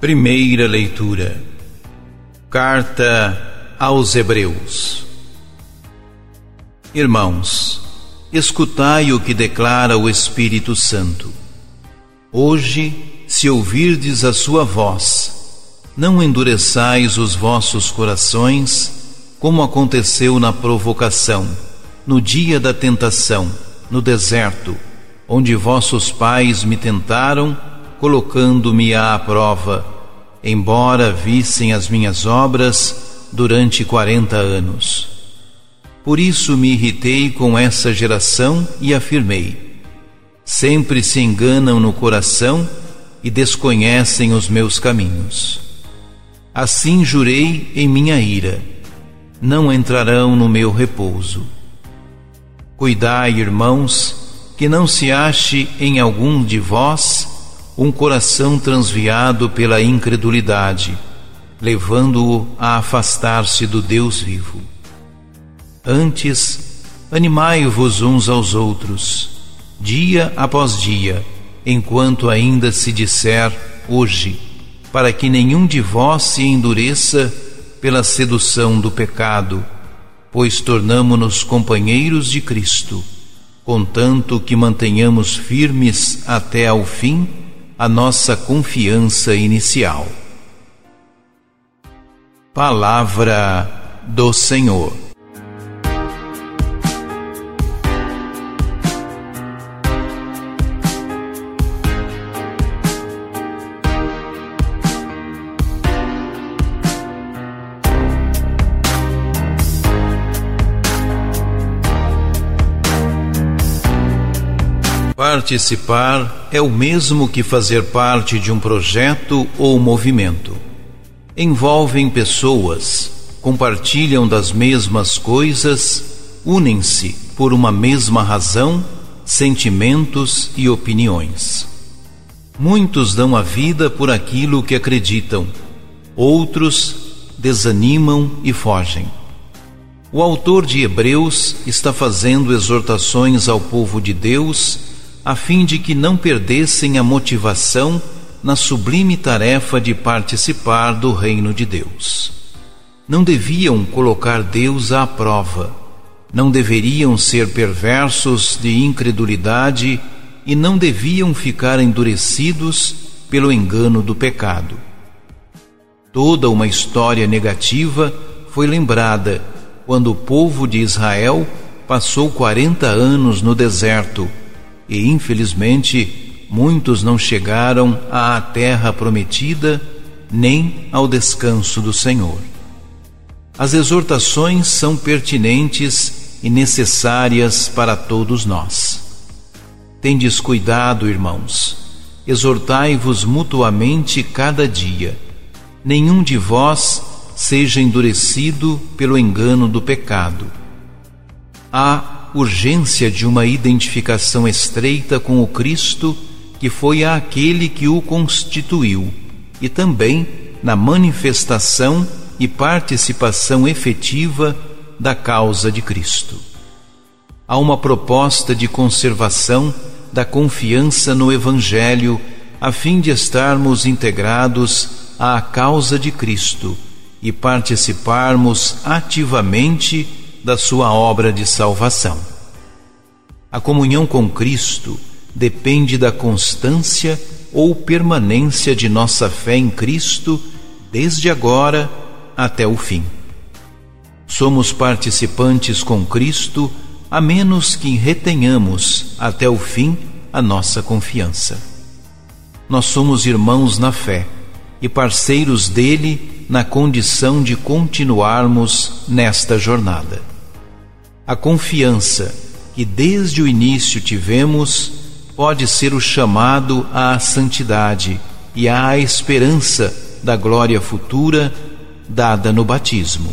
Primeira leitura. Carta aos Hebreus. Irmãos, escutai o que declara o Espírito Santo. Hoje, se ouvirdes a sua voz, não endureçais os vossos corações, como aconteceu na provocação, no dia da tentação, no deserto, onde vossos pais me tentaram colocando-me à prova, embora vissem as minhas obras durante quarenta anos. Por isso me irritei com essa geração e afirmei: sempre se enganam no coração e desconhecem os meus caminhos. Assim jurei em minha ira: não entrarão no meu repouso. Cuidai, irmãos, que não se ache em algum de vós um coração transviado pela incredulidade, levando-o a afastar-se do Deus vivo. Antes, animai-vos uns aos outros, dia após dia, enquanto ainda se disser hoje, para que nenhum de vós se endureça pela sedução do pecado, pois tornamo-nos companheiros de Cristo, contanto que mantenhamos firmes até ao fim a nossa confiança inicial. Palavra do Senhor. Participar é o mesmo que fazer parte de um projeto ou movimento. Envolvem pessoas, compartilham das mesmas coisas, unem-se por uma mesma razão, sentimentos e opiniões. Muitos dão a vida por aquilo que acreditam, outros desanimam e fogem. O autor de Hebreus está fazendo exortações ao povo de Deus a fim de que não perdessem a motivação na sublime tarefa de participar do reino de Deus. Não deviam colocar Deus à prova, não deveriam ser perversos de incredulidade e não deviam ficar endurecidos pelo engano do pecado. Toda uma história negativa foi lembrada quando o povo de Israel passou 40 anos no deserto e infelizmente muitos não chegaram à terra prometida nem ao descanso do Senhor. As exortações são pertinentes e necessárias para todos nós. Tendes cuidado, irmãos, exortai-vos mutuamente cada dia. Nenhum de vós seja endurecido pelo engano do pecado. Há urgência de uma identificação estreita com o Cristo, que foi aquele que o constituiu, e também na manifestação e participação efetiva da causa de Cristo. Há uma proposta de conservação da confiança no Evangelho, a fim de estarmos integrados à causa de Cristo e participarmos ativamente da sua obra de salvação. A comunhão com Cristo depende da constância ou permanência de nossa fé em Cristo desde agora até o fim. Somos participantes com Cristo a menos que retenhamos até o fim a nossa confiança. Nós somos irmãos na fé e parceiros dele na condição de continuarmos nesta jornada. A confiança que desde o início tivemos pode ser o chamado à santidade e à esperança da glória futura dada no batismo.